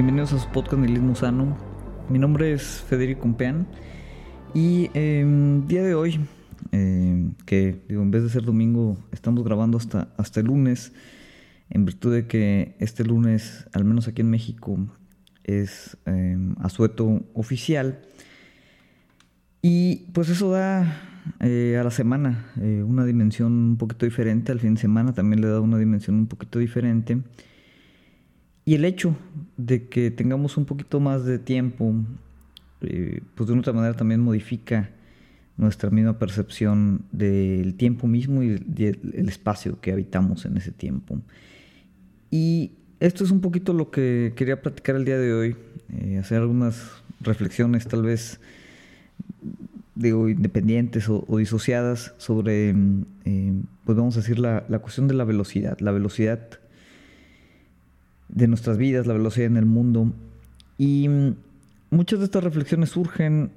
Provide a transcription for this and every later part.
Bienvenidos a su podcast Nihilismo Sano. Mi nombre es Federico Compeán y eh, día de hoy, eh, que digo, en vez de ser domingo, estamos grabando hasta, hasta el lunes, en virtud de que este lunes, al menos aquí en México, es eh, asueto oficial. Y pues eso da eh, a la semana eh, una dimensión un poquito diferente, al fin de semana también le da una dimensión un poquito diferente. Y el hecho de que tengamos un poquito más de tiempo, eh, pues de una otra manera también modifica nuestra misma percepción del tiempo mismo y el espacio que habitamos en ese tiempo. Y esto es un poquito lo que quería platicar el día de hoy, eh, hacer algunas reflexiones tal vez digo, independientes o, disociadas sobre, eh, pues vamos a decir, la, la cuestión de la velocidad, la velocidad de nuestras vidas, la velocidad en el mundo. Y mm, muchas de estas reflexiones surgen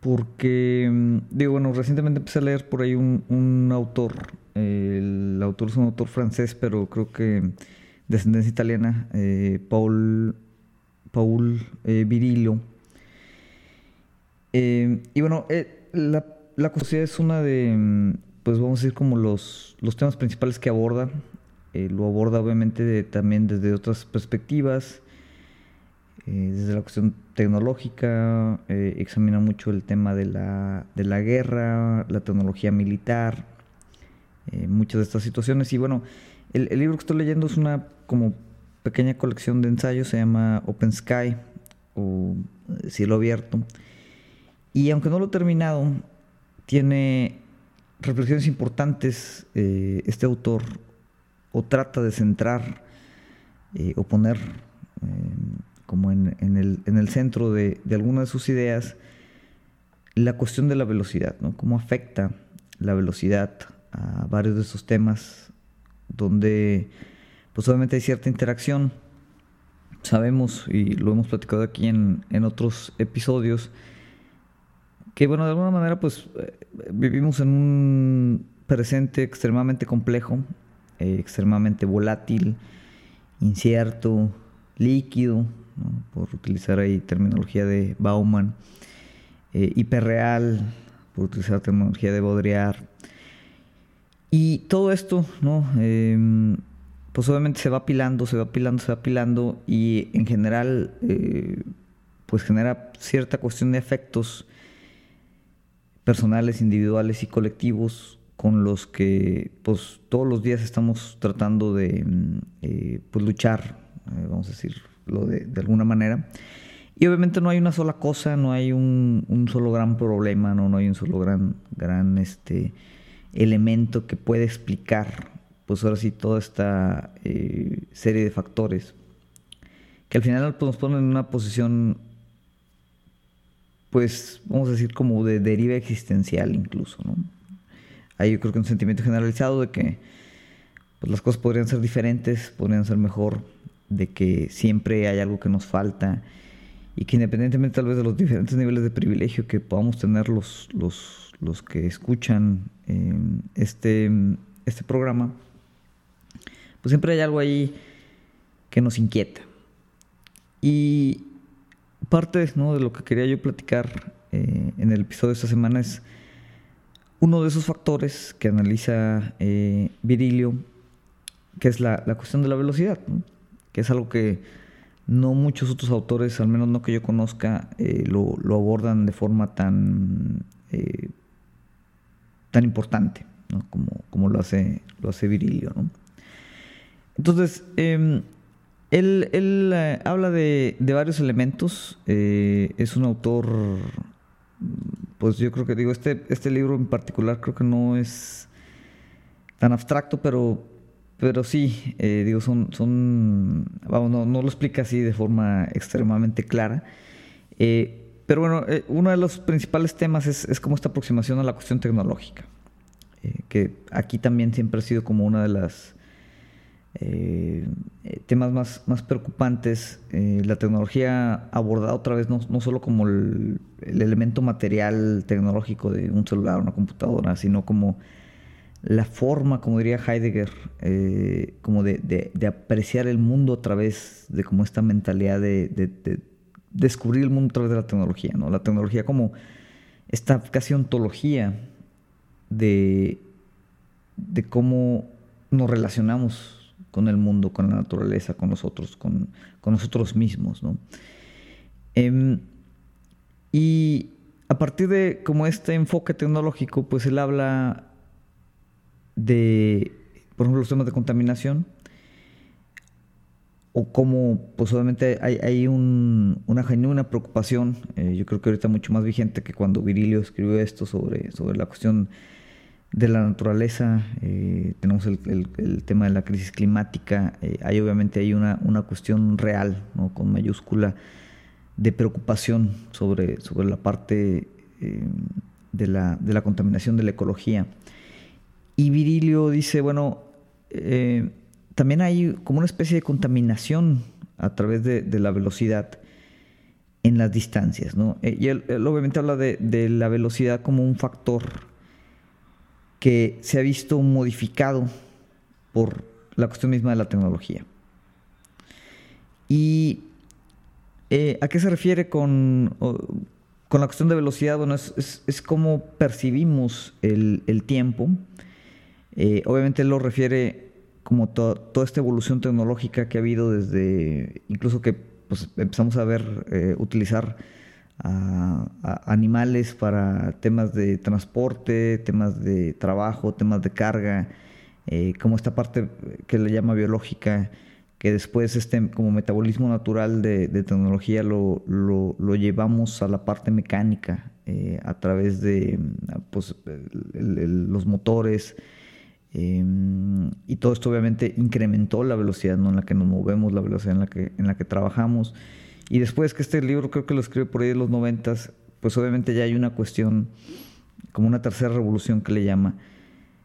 porque, mm, digo, bueno, recientemente empecé a leer por ahí un, un autor, el autor es un autor francés, pero creo que de ascendencia italiana, eh, Paul, Paul eh, Virilio. Eh, y bueno, eh, la, la curiosidad es una de, mm, pues vamos a decir, como los, los temas principales que aborda. Eh, lo aborda obviamente también desde otras perspectivas, eh, desde la cuestión tecnológica, eh, examina mucho el tema de la, de la guerra, la tecnología militar, muchas de estas situaciones. Y bueno, el, libro que estoy leyendo es una como pequeña colección de ensayos, se llama Open Sky o Cielo Abierto. Y aunque no lo he terminado, tiene reflexiones importantes este autor o trata de centrar eh, o poner eh, como en, en, el, en, el, centro de, de algunas de sus ideas la cuestión de la velocidad, ¿no? Cómo afecta la velocidad a varios de esos temas donde pues obviamente hay cierta interacción. Sabemos, y lo hemos platicado aquí en, en otros episodios, que bueno, de alguna manera pues vivimos en un presente extremadamente complejo, eh, extremadamente volátil, incierto, líquido, por utilizar ahí terminología de Bauman, eh, hiperreal, por utilizar terminología de Baudrillard. Y todo esto, ¿no? Eh, pues obviamente se va apilando, se va apilando, se va apilando y en general eh, pues genera cierta cuestión de efectos personales, individuales y colectivos con los que pues todos los días estamos tratando de eh, pues luchar, eh, vamos a decirlo de, alguna manera. Y obviamente no hay una sola cosa, no hay un, un solo gran problema, no, no hay un solo gran, gran este, elemento que pueda explicar pues ahora sí toda esta eh, serie de factores que al final pues, nos ponen en una posición pues vamos a decir como de deriva existencial incluso, ¿no? Hay yo creo que un sentimiento generalizado de que pues, las cosas podrían ser diferentes, podrían ser mejor, de que siempre hay algo que nos falta y que independientemente tal vez de los diferentes niveles de privilegio que podamos tener los, los, los que escuchan eh, este, este programa, pues siempre hay algo ahí que nos inquieta. Y parte ¿no? de lo que quería yo platicar eh, en el episodio de esta semana es uno de esos factores que analiza eh, Virilio, que es la, la cuestión de la velocidad, que es algo que no muchos otros autores, al menos no que yo conozca, eh, lo, lo, abordan de forma tan, eh, tan importante ¿no? como, como lo, hace, lo hace Virilio. Entonces, eh, él, él habla de, de, varios elementos. Es un autor, pues yo creo que digo, este, este libro en particular creo que no es tan abstracto, pero, pero sí, eh, digo, son, son vamos, no, lo explica así de forma extremadamente clara. Eh, pero bueno, uno de los principales temas es, es como esta aproximación a la cuestión tecnológica, que aquí también siempre ha sido como una de las eh, temas más, más preocupantes. Eh, la tecnología abordada otra vez no, no solo como el, el, elemento material tecnológico de un celular, una computadora, sino como la forma, como diría Heidegger, eh, como de, apreciar el mundo a través de como esta mentalidad de, descubrir el mundo a través de la tecnología, ¿no? La tecnología como esta casi ontología de, de cómo nos relacionamos con el mundo, con la naturaleza, con nosotros, con, con nosotros mismos, ¿no? Em, y a partir de como este enfoque tecnológico, pues él habla de, por ejemplo, los temas de contaminación, o cómo pues obviamente hay, una genuina preocupación, eh, yo creo que ahorita mucho más vigente que cuando Virilio escribió esto sobre, sobre la cuestión de la naturaleza, eh, tenemos el, tema de la crisis climática, eh, hay obviamente hay una, una cuestión real, ¿no? con mayúscula, de preocupación sobre, sobre la parte eh, de, la, de, la, contaminación de la ecología. Y Virilio dice, bueno, también hay como una especie de contaminación a través de, la velocidad en las distancias. ¿no? Y él, obviamente habla de, de, la velocidad como un factor que se ha visto modificado por la cuestión misma de la tecnología. Y eh, ¿A qué se refiere con, con, la cuestión de velocidad? Bueno, es, es, cómo percibimos el, tiempo. Eh, obviamente él lo refiere como toda esta evolución tecnológica que ha habido desde, incluso que pues, empezamos a ver, eh, utilizar a, animales para temas de transporte, temas de trabajo, temas de carga, como esta parte que le llama biológica que después este como metabolismo natural de, tecnología lo, lo, llevamos a la parte mecánica eh, a través de pues, los motores em, y todo esto obviamente incrementó la velocidad en la que nos movemos, la velocidad en la que, en la que trabajamos y después que este libro creo que lo escribe por ahí de los noventas pues obviamente ya hay una cuestión como una tercera revolución que le llama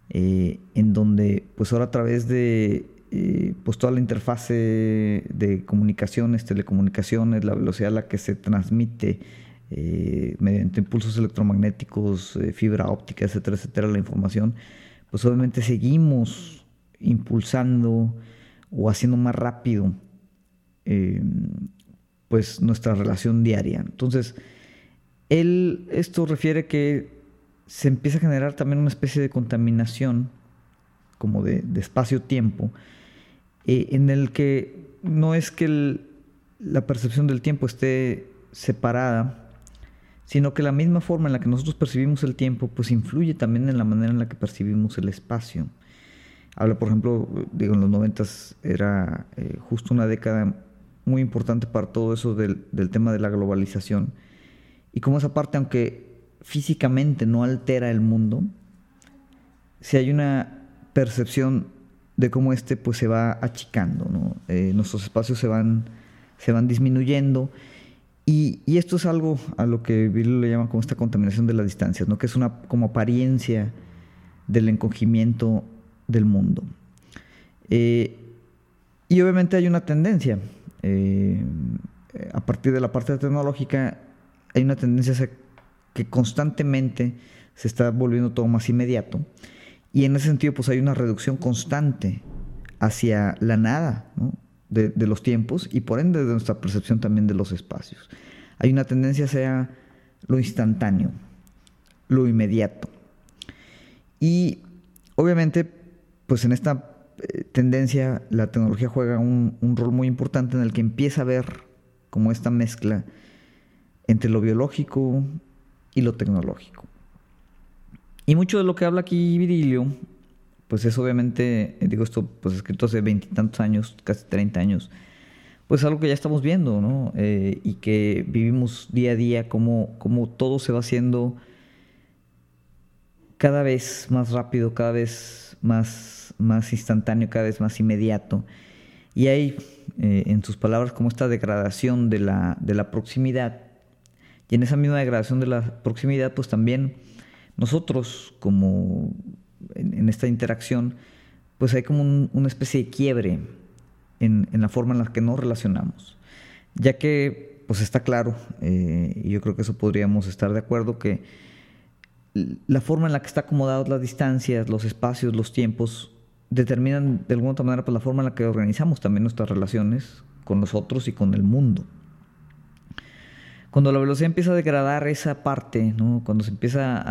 eh, en donde pues ahora a través de pues toda la interfase de comunicaciones, telecomunicaciones, la velocidad a la que se transmite eh, mediante impulsos electromagnéticos, eh, fibra óptica, etcétera, etcétera, la información, pues obviamente seguimos impulsando o haciendo más rápido eh, pues nuestra relación diaria. Entonces, él, esto refiere que se empieza a generar también una especie de contaminación como de espacio-tiempo, eh, en el que no es que la percepción del tiempo esté separada, sino que la misma forma en la que nosotros percibimos el tiempo, pues influye también en la manera en la que percibimos el espacio. Habla, por ejemplo, digo, en los noventas era eh, justo una década muy importante para todo eso del, del tema de la globalización. Y como esa parte, aunque físicamente no altera el mundo, si hay una percepción de cómo este pues se va achicando. Eh, nuestros espacios se van, se van disminuyendo y, esto es algo a lo que Bill le llama como esta contaminación de las distancias, ¿no? que es una como apariencia del encogimiento del mundo. Eh, y obviamente hay una tendencia, eh, a partir de la parte tecnológica, hay una tendencia que constantemente se está volviendo todo más inmediato. Y en ese sentido, pues hay una reducción constante hacia la nada de, los tiempos y por ende de nuestra percepción también de los espacios. Hay una tendencia hacia lo instantáneo, lo inmediato. Y obviamente, pues en esta tendencia la tecnología juega un, rol muy importante en el que empieza a ver como esta mezcla entre lo biológico y lo tecnológico. Y mucho de lo que habla aquí Virilio, pues es obviamente, digo esto, pues escrito hace veintitantos años, casi treinta años, pues algo que ya estamos viendo, ¿no? Eh, y que vivimos día a día, como, como todo se va haciendo cada vez más rápido, cada vez más, más instantáneo, cada vez más inmediato. Y hay, eh, en sus palabras, como esta degradación de la, de la proximidad. Y en esa misma degradación de la proximidad, pues también nosotros, como en, esta interacción, pues hay como una especie de quiebre en, la forma en la que nos relacionamos. Ya que, pues está claro, eh, y yo creo que eso podríamos estar de acuerdo, que la forma en la que está acomodadas las distancias, los espacios, los tiempos, determinan de alguna otra manera pues, la forma en la que organizamos también nuestras relaciones con nosotros y con el mundo. Cuando la velocidad empieza a degradar esa parte, cuando se empieza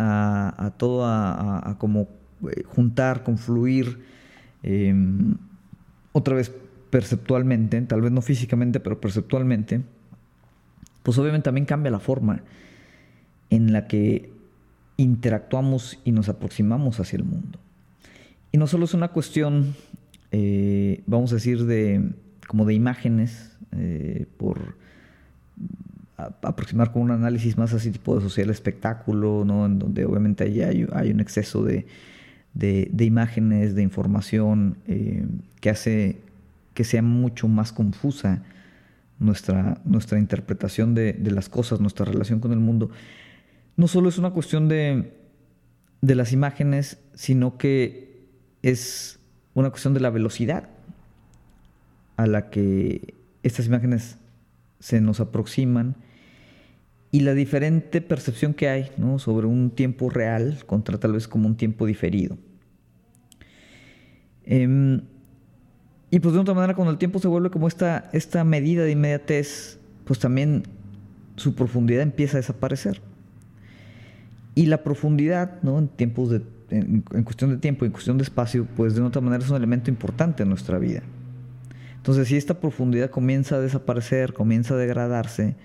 a, todo a, como eh, juntar, confluir, em, otra vez perceptualmente, tal vez no físicamente, pero perceptualmente, pues obviamente también cambia la forma en la que interactuamos y nos aproximamos hacia el mundo. Y no solo es una cuestión, eh, vamos a decir, de, como de imágenes, eh, por aproximar con un análisis más así tipo de social espectáculo, ¿no? en donde obviamente hay, hay, un exceso de, de, imágenes, de información, eh, que hace que sea mucho más confusa nuestra, nuestra interpretación de, de las cosas, nuestra relación con el mundo no solo es una cuestión de, las imágenes, sino que es una cuestión de la velocidad a la que estas imágenes se nos aproximan y la diferente percepción que hay sobre un tiempo real contra tal vez como un tiempo diferido. Em, y pues de otra manera, cuando el tiempo se vuelve como esta, esta medida de inmediatez, pues también su profundidad empieza a desaparecer. Y la profundidad, ¿no? En tiempos de, en, cuestión de tiempo, en cuestión de espacio, pues de otra manera es un elemento importante en nuestra vida. Entonces, si esta profundidad comienza a desaparecer, comienza a degradarse,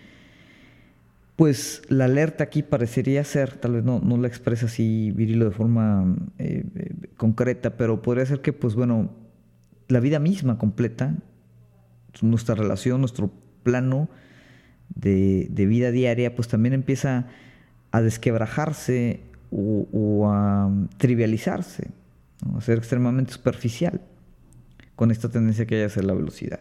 pues la alerta aquí parecería ser, tal vez no, no la expresa así Virilo de forma eh, eh, concreta, pero podría ser que, pues bueno, la vida misma completa, nuestra relación, nuestro plano de, de vida diaria, pues también empieza a desquebrajarse o, a trivializarse, a ser extremadamente superficial con esta tendencia que hay a hacer la velocidad.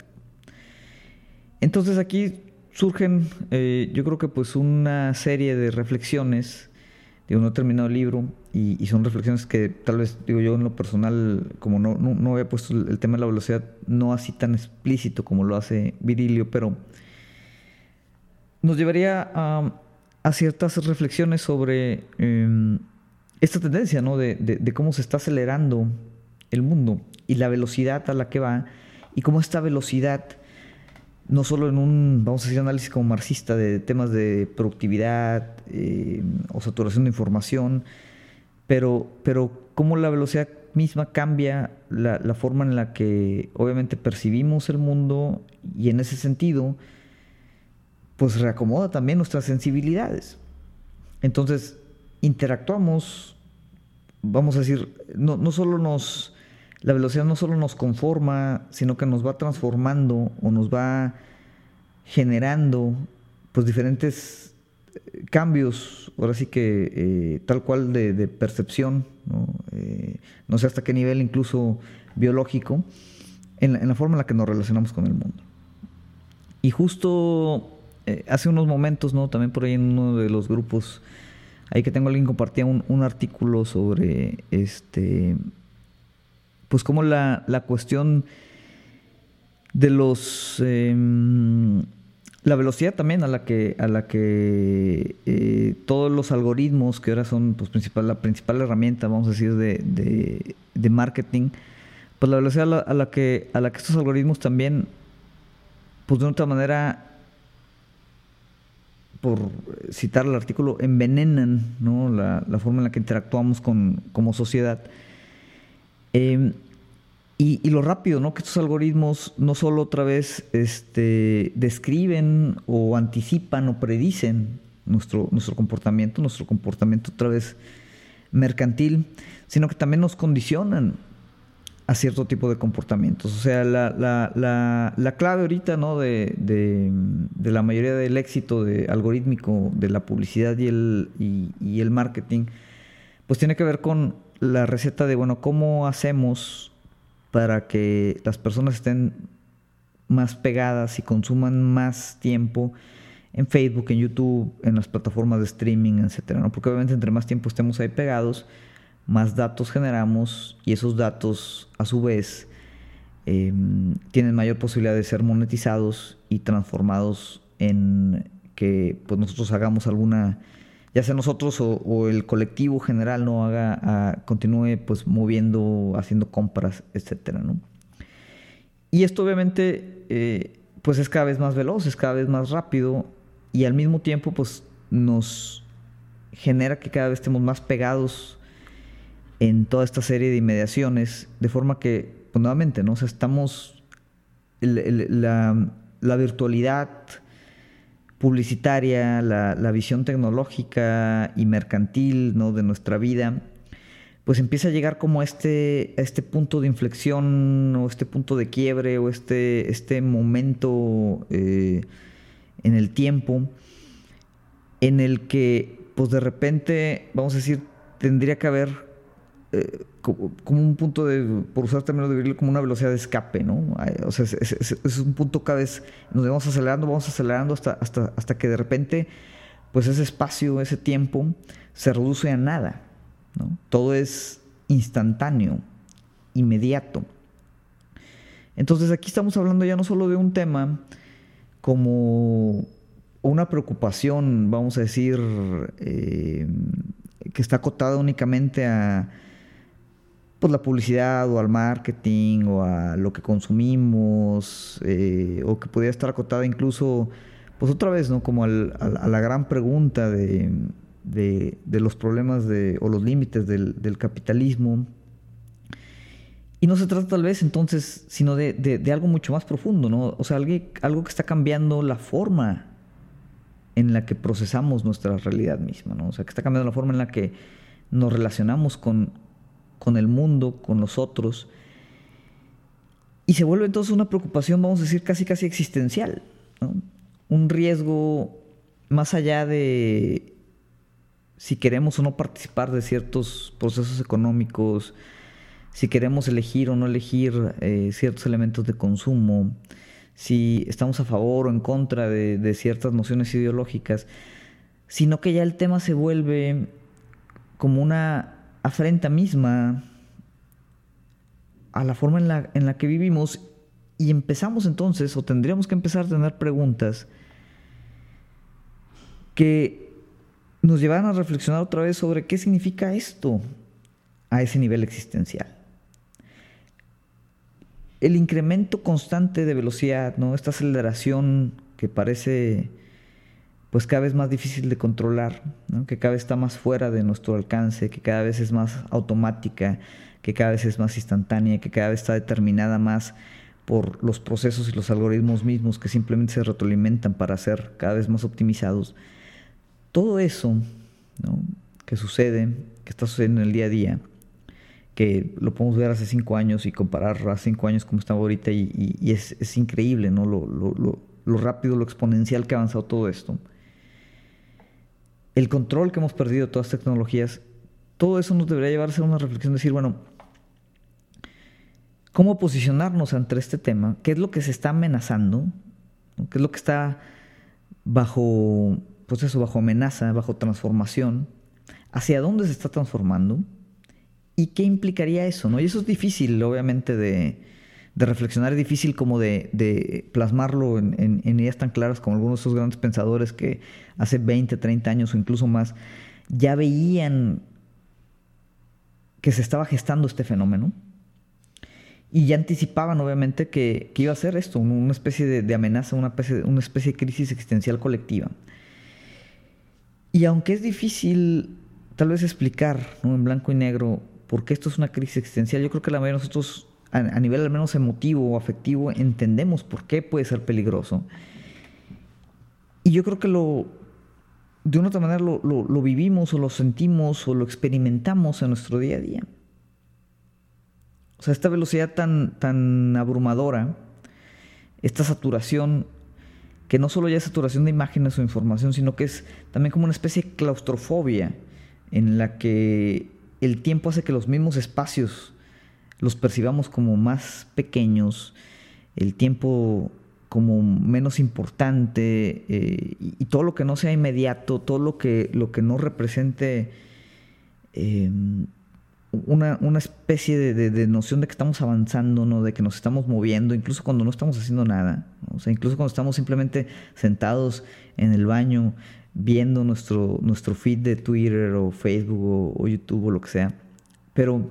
Entonces aquí surgen, eh, yo creo que pues una serie de reflexiones, digo, no he terminado el libro y, son reflexiones que tal vez, digo yo en lo personal, como no, no, había puesto el, tema de la velocidad, no así tan explícito como lo hace Virilio, pero nos llevaría a a ciertas reflexiones sobre em, esta tendencia, ¿no? De, cómo se está acelerando el mundo y la velocidad a la que va y cómo esta velocidad, no solo en un, vamos a decir, análisis como marxista de temas de productividad em, o saturación de información, pero, pero cómo la velocidad misma cambia la, la forma en la que obviamente percibimos el mundo y en ese sentido, pues reacomoda también nuestras sensibilidades. Entonces, interactuamos, vamos a decir, no, no solo nos, la velocidad no solo nos conforma, sino que nos va transformando o nos va generando pues diferentes eh, cambios, ahora sí que eh, tal cual de, percepción, eh, ¿no? sé hasta qué nivel incluso biológico, en la forma en la que nos relacionamos con el mundo. Y justo eh, hace unos momentos, ¿no? También por ahí en uno de los grupos, ahí que tengo alguien compartía un, un artículo sobre este, pues como la, la cuestión de los em, la velocidad también a la que a la que eh, todos los algoritmos que ahora son pues principal la principal herramienta vamos a decir de, de, marketing pues la velocidad a la, a la, que a la que estos algoritmos también pues de otra manera por citar el artículo, envenenan la, forma en la que interactuamos con, como sociedad. Em, y, lo rápido, ¿no? Que estos algoritmos no solo otra vez este, describen o anticipan o predicen nuestro, nuestro comportamiento, nuestro comportamiento otra vez mercantil, sino que también nos condicionan a cierto tipo de comportamientos. O sea, la, clave ahorita ¿no? de, la mayoría del éxito de algorítmico de la publicidad y el, y, el marketing, pues tiene que ver con la receta de, bueno, ¿cómo hacemos para que las personas estén más pegadas y consuman más tiempo en Facebook, en YouTube, en las plataformas de streaming, etcétera, ¿no? Porque obviamente entre más tiempo estemos ahí pegados, más datos generamos y esos datos a su vez em, tienen mayor posibilidad de ser monetizados y transformados en que pues, nosotros hagamos alguna ya sea nosotros o, el colectivo general no haga, continúe pues moviendo, haciendo compras, etcétera, ¿no? Y esto obviamente eh, pues es cada vez más veloz, es cada vez más rápido y al mismo tiempo pues nos genera que cada vez estemos más pegados en toda esta serie de inmediaciones, de forma que, pues nuevamente, ¿no? O sea, estamos, la, virtualidad publicitaria, la, la, visión tecnológica y mercantil, ¿no? De nuestra vida, pues empieza a llegar como a este, este punto de inflexión o este punto de quiebre o este, este momento eh, en el tiempo en el que pues de repente, vamos a decir, tendría que haber eh, como, un punto de, por usar términos de vivirlo, como una velocidad de escape, ¿no? O sea, es, un punto cada vez, nos vamos acelerando, vamos acelerando hasta, hasta, hasta que de repente, pues ese espacio, ese tiempo, se reduce a nada. Todo es instantáneo, inmediato. Entonces aquí estamos hablando ya no solo de un tema como una preocupación, vamos a decir, eh, que está acotada únicamente a pues, la publicidad o al marketing o a lo que consumimos, eh, o que podría estar acotada incluso, pues otra vez, ¿no? Como a la gran pregunta de de, los problemas de, o los límites del, capitalismo. Y no se trata tal vez entonces, sino de, algo mucho más profundo, ¿no? O sea, algo, algo, que está cambiando la forma en la que procesamos nuestra realidad misma, ¿no? O sea, que está cambiando la forma en la que nos relacionamos con, con el mundo, con los otros. Y se vuelve entonces una preocupación, vamos a decir, casi casi existencial. Un riesgo más allá de si queremos o no participar de ciertos procesos económicos, si queremos elegir o no elegir eh, ciertos elementos de consumo, si estamos a favor o en contra de, ciertas nociones ideológicas, sino que ya el tema se vuelve como una afrenta misma a la forma en la, en la que vivimos y empezamos entonces, o tendríamos que empezar a tener preguntas que nos llevaron a reflexionar otra vez sobre qué significa esto a ese nivel existencial. El incremento constante de velocidad, ¿no? esta aceleración que parece pues cada vez más difícil de controlar, que cada vez está más fuera de nuestro alcance, que cada vez es más automática, que cada vez es más instantánea, que cada vez está determinada más por los procesos y los algoritmos mismos que simplemente se retroalimentan para ser cada vez más optimizados todo eso que sucede, que está sucediendo en el día a día, que lo podemos ver hace cinco años y comparar hace cinco años como estamos ahorita y, es, increíble ¿no? Lo, rápido, lo exponencial que ha avanzado todo esto. El control que hemos perdido de todas las tecnologías, todo eso nos debería llevar a hacer una reflexión, decir, bueno, ¿cómo posicionarnos ante este tema? ¿Qué es lo que se está amenazando? ¿Qué es lo que está bajo pues eso, bajo amenaza, bajo transformación, hacia dónde se está transformando y qué implicaría eso, ¿no? Y eso es difícil, obviamente, de, reflexionar, es difícil como de, plasmarlo en, ideas tan claras como algunos de esos grandes pensadores que hace 20, 30 años o incluso más ya veían que se estaba gestando este fenómeno y ya anticipaban obviamente que, iba a ser esto, una especie de, amenaza, una especie, una especie de crisis existencial colectiva. Y aunque es difícil tal vez explicar en blanco y negro por qué esto es una crisis existencial, yo creo que la mayoría de nosotros, a, nivel al menos emotivo o afectivo, entendemos por qué puede ser peligroso. Y yo creo que lo, de una otra manera lo, lo, vivimos o lo sentimos o lo experimentamos en nuestro día a día. O sea, esta velocidad tan, tan abrumadora, esta saturación que no solo ya es saturación de imágenes o información, sino que es también como una especie de claustrofobia en la que el tiempo hace que los mismos espacios los percibamos como más pequeños, el tiempo como menos importante eh, y, todo lo que no sea inmediato, todo lo que, lo que no represente eh, una, especie de, noción de que estamos avanzando, ¿no? de que nos estamos moviendo, incluso cuando no estamos haciendo nada. O sea, incluso cuando estamos simplemente sentados en el baño, viendo nuestro, nuestro feed de Twitter o Facebook o, YouTube o lo que sea. Pero,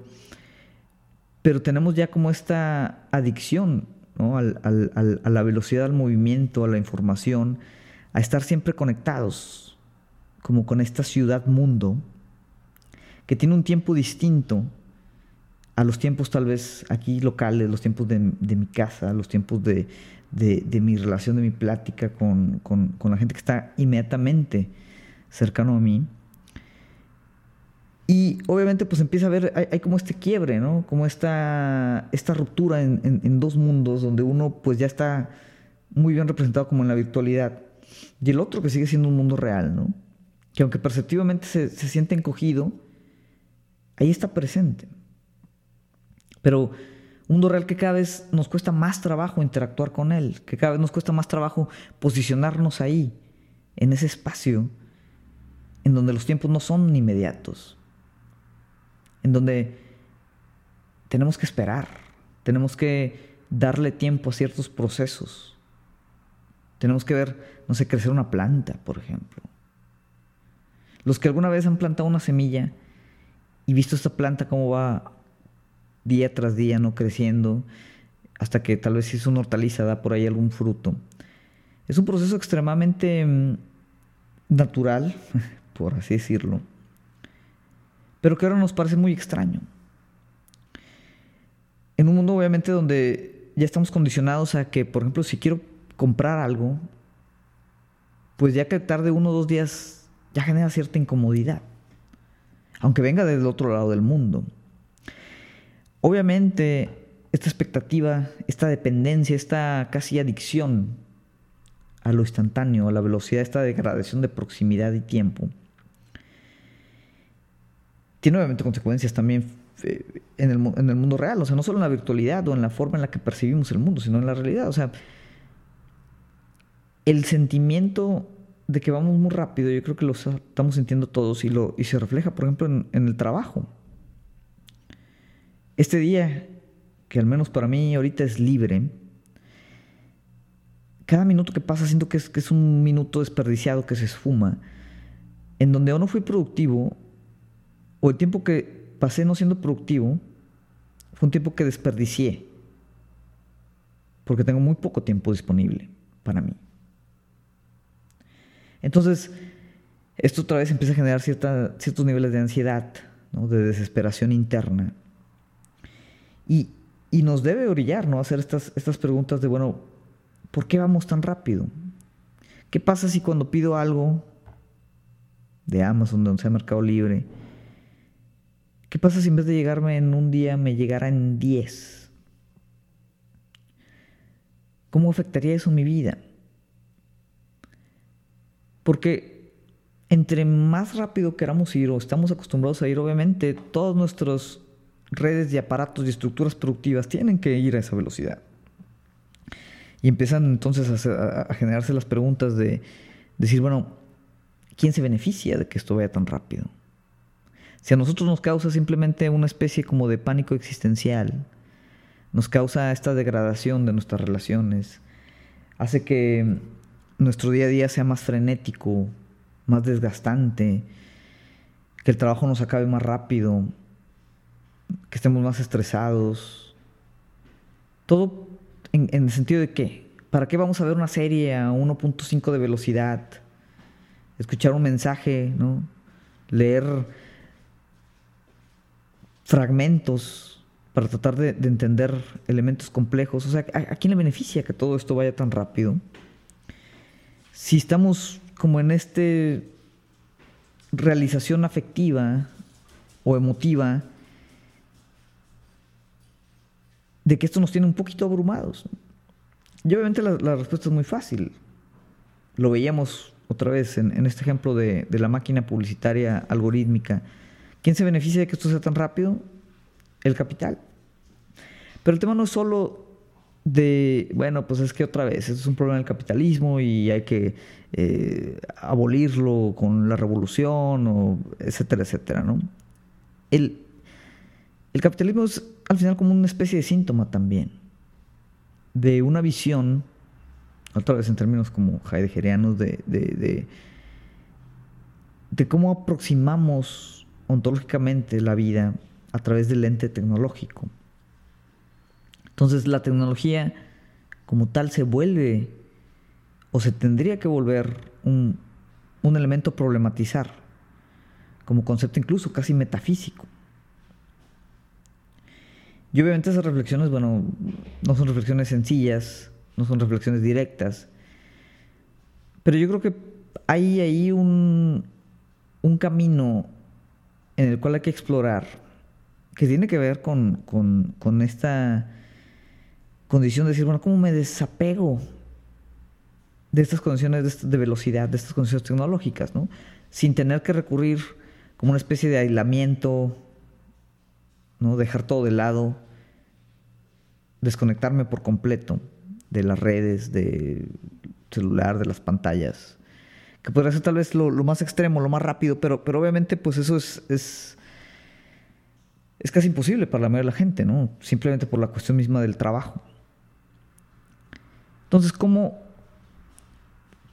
pero tenemos ya como esta adicción a la velocidad del movimiento, a la información, a estar siempre conectados, como con esta ciudad mundo, que tiene un tiempo distinto a los tiempos tal vez aquí locales, los tiempos de, mi casa, los tiempos de, mi relación, de mi plática con, la gente que está inmediatamente cercano a mí. Y obviamente pues empieza a ver, hay, como este quiebre, ¿no? Como esta, esta ruptura en, dos mundos donde uno pues ya está muy bien representado como en la virtualidad y el otro que sigue siendo un mundo real, ¿no? Que aunque perceptivamente se, se siente encogido, ahí está presente. Pero un mundo real que cada vez nos cuesta más trabajo interactuar con él, que cada vez nos cuesta más trabajo posicionarnos ahí, en ese espacio, en donde los tiempos no son inmediatos, en donde tenemos que esperar, tenemos que darle tiempo a ciertos procesos, tenemos que ver, no sé, crecer una planta, por ejemplo. Los que alguna vez han plantado una semilla y visto esta planta cómo va día tras día, no creciendo, hasta que tal vez si es una hortaliza da por ahí algún fruto. Es un proceso extremadamente mm, natural, por así decirlo, pero que ahora nos parece muy extraño. En un mundo obviamente donde ya estamos condicionados a que, por ejemplo, si quiero comprar algo, pues ya que tarde uno o dos días ya genera cierta incomodidad, aunque venga desde el otro lado del mundo. Obviamente, esta expectativa, esta dependencia, esta casi adicción a lo instantáneo, a la velocidad, esta degradación de proximidad y tiempo, tiene obviamente consecuencias también eh, en el, en el, mundo real, o sea, no solo en la virtualidad o en la forma en la que percibimos el mundo, sino en la realidad. O sea, el sentimiento de que vamos muy rápido, yo creo que lo estamos sintiendo todos y, lo, y se refleja, por ejemplo, en, el trabajo. Este día, que al menos para mí ahorita es libre, cada minuto que pasa siento que es, que es un minuto desperdiciado que se esfuma, en donde o no fui productivo, o el tiempo que pasé no siendo productivo, fue un tiempo que desperdicié, porque tengo muy poco tiempo disponible para mí. Entonces, esto otra vez empieza a generar ciertos niveles de ansiedad, de desesperación interna, y, nos debe orillar, ¿no? Hacer estas, estas preguntas de, bueno, ¿por qué vamos tan rápido? ¿Qué pasa si cuando pido algo de Amazon, de sea Mercado Libre, qué pasa si en vez de llegarme en un día me llegara en 10? ¿Cómo afectaría eso mi vida? Porque entre más rápido queramos ir o estamos acostumbrados a ir, obviamente todos nuestros redes de aparatos y estructuras productivas tienen que ir a esa velocidad. Y empiezan entonces a, generarse las preguntas de decir, bueno, ¿quién se beneficia de que esto vaya tan rápido? Si a nosotros nos causa simplemente una especie como de pánico existencial, nos causa esta degradación de nuestras relaciones, hace que nuestro día a día sea más frenético, más desgastante, que el trabajo nos acabe más rápido, que estemos más estresados. Todo en, el sentido de que, ¿para qué vamos a ver una serie a 1.5 de velocidad? Escuchar un mensaje, ¿no? Leer fragmentos para tratar de, entender elementos complejos. O sea, ¿a, ¿a, quién le beneficia que todo esto vaya tan rápido? Si estamos como en este realización afectiva o emotiva de que esto nos tiene un poquito abrumados. Y obviamente la, respuesta es muy fácil. Lo veíamos otra vez en, este ejemplo de, la máquina publicitaria algorítmica. ¿Quién se beneficia de que esto sea tan rápido? El capital. Pero el tema no es solo de, bueno, pues es que otra vez, esto es un problema del capitalismo y hay que eh, abolirlo con la revolución, o etcétera, etcétera, ¿no? El, capitalismo es al final como una especie de síntoma también de una visión, otra vez en términos como heideggerianos, de, de cómo aproximamos ontológicamente la vida a través del lente tecnológico. Entonces la tecnología como tal se vuelve o se tendría que volver un, un elemento problematizar, como concepto incluso casi metafísico. Y obviamente esas reflexiones, bueno, no son reflexiones sencillas, no son reflexiones directas, pero yo creo que hay ahí un, un camino en el cual hay que explorar, que tiene que ver con, con, esta condición de decir, bueno, ¿cómo me desapego de estas condiciones de, velocidad, de estas condiciones tecnológicas, ¿no? Sin tener que recurrir como una especie de aislamiento, ¿no? Dejar todo de lado, desconectarme por completo de las redes, del celular, de las pantallas. Que podría ser tal vez lo, más extremo, lo más rápido, pero, pero obviamente pues eso es, es, es casi imposible para la mayoría de la gente, ¿no? Simplemente por la cuestión misma del trabajo. Entonces, ¿cómo,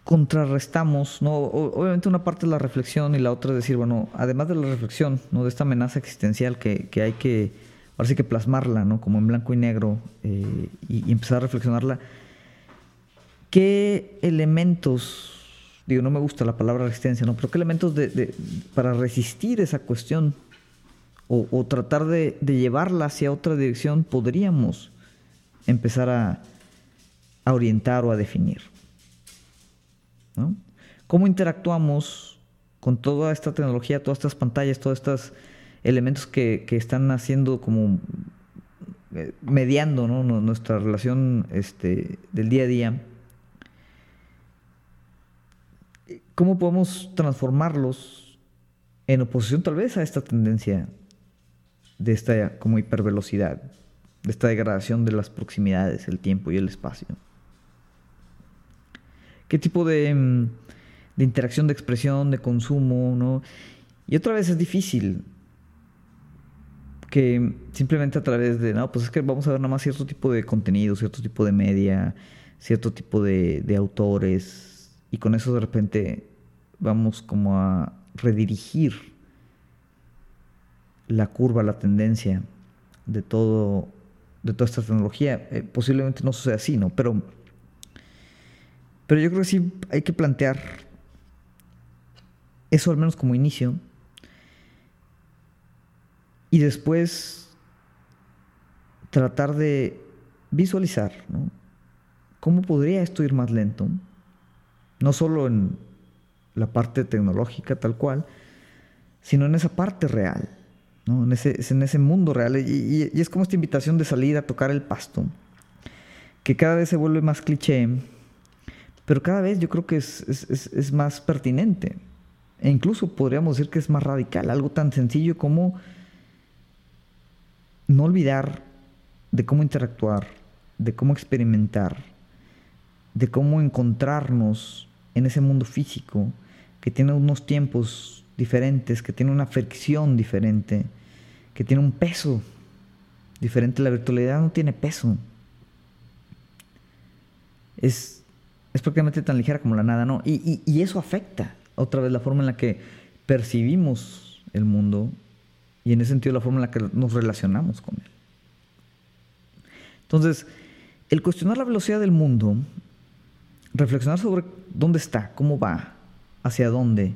contrarrestamos, ¿no? obviamente una parte es la reflexión y la otra es decir, bueno, además de la reflexión, ¿no? De esta amenaza existencial que, hay que, ahora que plasmarla, ¿no? Como en blanco y negro eh, y, empezar a reflexionarla. ¿Qué elementos, digo, no me gusta la palabra resistencia, ¿no? Pero qué elementos de, para resistir esa cuestión o, tratar de, de, llevarla hacia otra dirección podríamos empezar a, a orientar o a definir? ¿Cómo interactuamos con toda esta tecnología, todas estas pantallas, todos estos elementos que, están haciendo como eh, mediando nuestra relación este, del día a día? ¿Cómo podemos transformarlos en oposición tal vez a esta tendencia de esta como hipervelocidad, de esta degradación de las proximidades, el tiempo y el espacio? qué tipo de, mm, de interacción, de expresión, de consumo, ¿no? Y otra vez es difícil que simplemente a través de, no, pues es que vamos a ver nada más cierto tipo de contenido, cierto tipo de media, cierto tipo de, de autores, y con eso de repente vamos como a redirigir la curva, la tendencia de todo, de toda esta tecnología. Eh, posiblemente no suceda así, ¿no? Pero pero yo creo que sí hay que plantear eso al menos como inicio. Y después tratar de visualizar cómo podría esto ir más lento. No solo en la parte tecnológica tal cual, sino en esa parte real, en, ese, en ese mundo real. Y, es como esta invitación de salir a tocar el pasto, que cada vez se vuelve más cliché pero cada vez yo creo que es, más pertinente. E incluso podríamos decir que es más radical, algo tan sencillo como no olvidar de cómo interactuar, de cómo experimentar, de cómo encontrarnos en ese mundo físico que tiene unos tiempos diferentes, que tiene una fricción diferente, que tiene un peso diferente. La virtualidad no tiene peso. Es es prácticamente tan ligera como la nada, ¿no? Y, y, eso afecta otra vez la forma en la que percibimos el mundo y en ese sentido la forma en la que nos relacionamos con él. Entonces, el cuestionar la velocidad del mundo, reflexionar sobre dónde está, cómo va, hacia dónde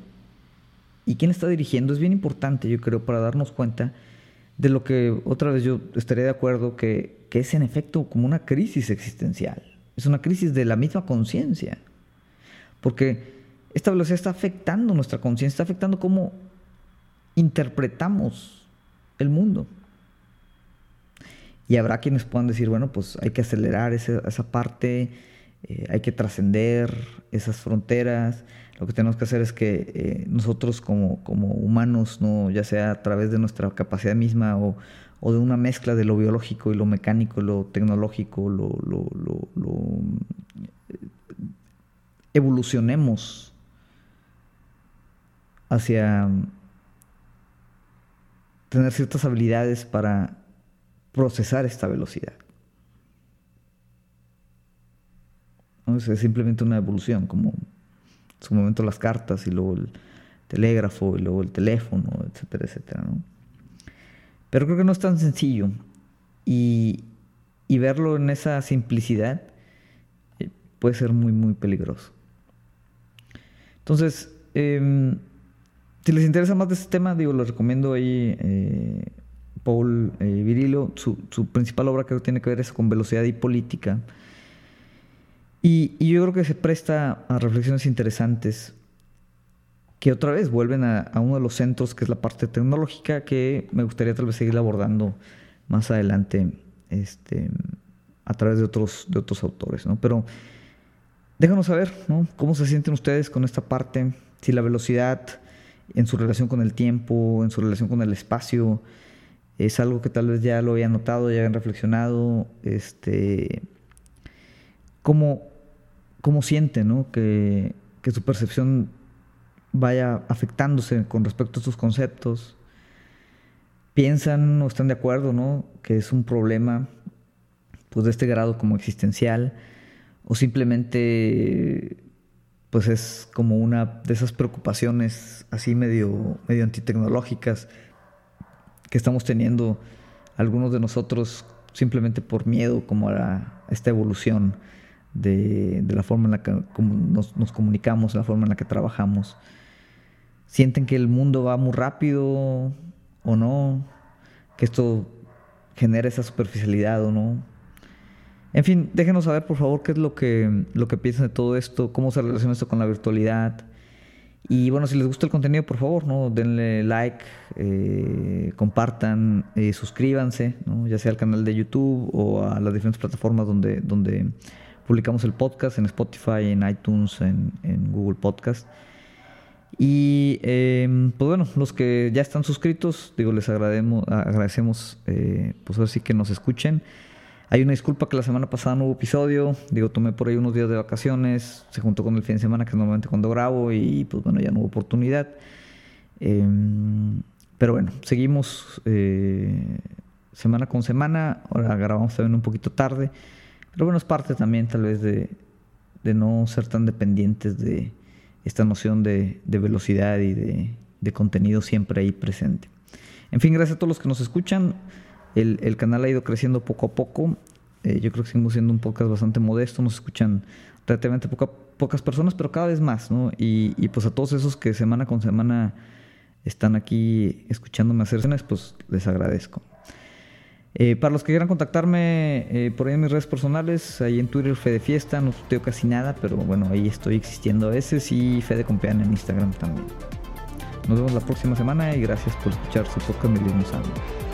y quién está dirigiendo es bien importante, yo creo, para darnos cuenta de lo que otra vez yo estaría de acuerdo que, que es en efecto como una crisis existencial. Es una crisis de la misma conciencia. Porque esta velocidad está afectando nuestra conciencia, está afectando cómo interpretamos el mundo. Y habrá quienes puedan decir, bueno, pues hay que acelerar esa, parte, eh, hay que trascender esas fronteras. Lo que tenemos que hacer es que eh, nosotros como, como humanos, ¿no? ya sea a través de nuestra capacidad misma o, o de una mezcla de lo biológico y lo mecánico, lo tecnológico, lo, evolucionemos hacia tener ciertas habilidades para procesar esta velocidad. Es simplemente una evolución, como en su momento las cartas y luego el telégrafo y luego el teléfono, etcétera, etcétera, ¿no? Pero creo que no es tan sencillo y, y verlo en esa simplicidad eh, puede ser muy, muy peligroso. Entonces, em, si les interesa más de este tema, digo, les recomiendo ahí eh, Paul eh, Virilo, su, principal obra que tiene que ver es con velocidad y política. Y, yo creo que se presta a reflexiones interesantes que otra vez vuelven a, uno de los centros, que es la parte tecnológica, que me gustaría tal vez seguir abordando más adelante este, a través de otros, de otros autores. ¿no? Pero déjanos saber ¿no? cómo se sienten ustedes con esta parte, si la velocidad en su relación con el tiempo, en su relación con el espacio, es algo que tal vez ya lo hayan notado, ya hayan reflexionado, este, cómo, cómo siente ¿no? que, su percepción vaya afectándose con respecto a estos conceptos. Piensan o están de acuerdo, ¿no? Que es un problema pues de este grado como existencial o simplemente pues es como una de esas preocupaciones así medio medio antitecnológicas que estamos teniendo algunos de nosotros simplemente por miedo como a, esta evolución de, la forma en la que nos, nos, comunicamos, la forma en la que trabajamos. ¿Sienten que el mundo va muy rápido o no? ¿Que esto genera esa superficialidad o no? En fin, déjenos saber por favor qué es lo que, lo que piensan de todo esto, cómo se relaciona esto con la virtualidad, y bueno, si les gusta el contenido, por favor, ¿no? denle like, eh, compartan, eh, suscríbanse, ¿no? ya sea al canal de YouTube o a las diferentes plataformas donde, donde publicamos el podcast, en Spotify, en iTunes, en, Google Podcast. Y em, pues bueno, los que ya están suscritos, digo, les agradecemos, agradecemos eh, pues así que nos escuchen. Hay una disculpa que la semana pasada no hubo episodio. Digo, tomé por ahí unos días de vacaciones. Se juntó con el fin de semana, que es normalmente cuando grabo. Y pues bueno, ya no hubo oportunidad. Em, pero bueno, seguimos eh, semana con semana. Ahora grabamos también un poquito tarde. Pero bueno, es parte también tal vez de, no ser tan dependientes de esta noción de, velocidad y de, de contenido siempre ahí presente. En fin, gracias a todos los que nos escuchan. El, canal ha ido creciendo poco a poco. Eh, yo creo que seguimos siendo un podcast bastante modesto. Nos escuchan relativamente pocas personas, pero cada vez más, ¿no? Y, pues a todos esos que semana con semana están aquí escuchándome hacer sesiones, pues les agradezco. Eh, para los que quieran contactarme eh, por ahí en mis redes personales, ahí en Twitter Fede Fiesta, no tuteo casi nada, pero bueno, ahí estoy existiendo a veces y Fede Compean en Instagram también. Nos vemos la próxima semana y gracias por escuchar su podcast Milismo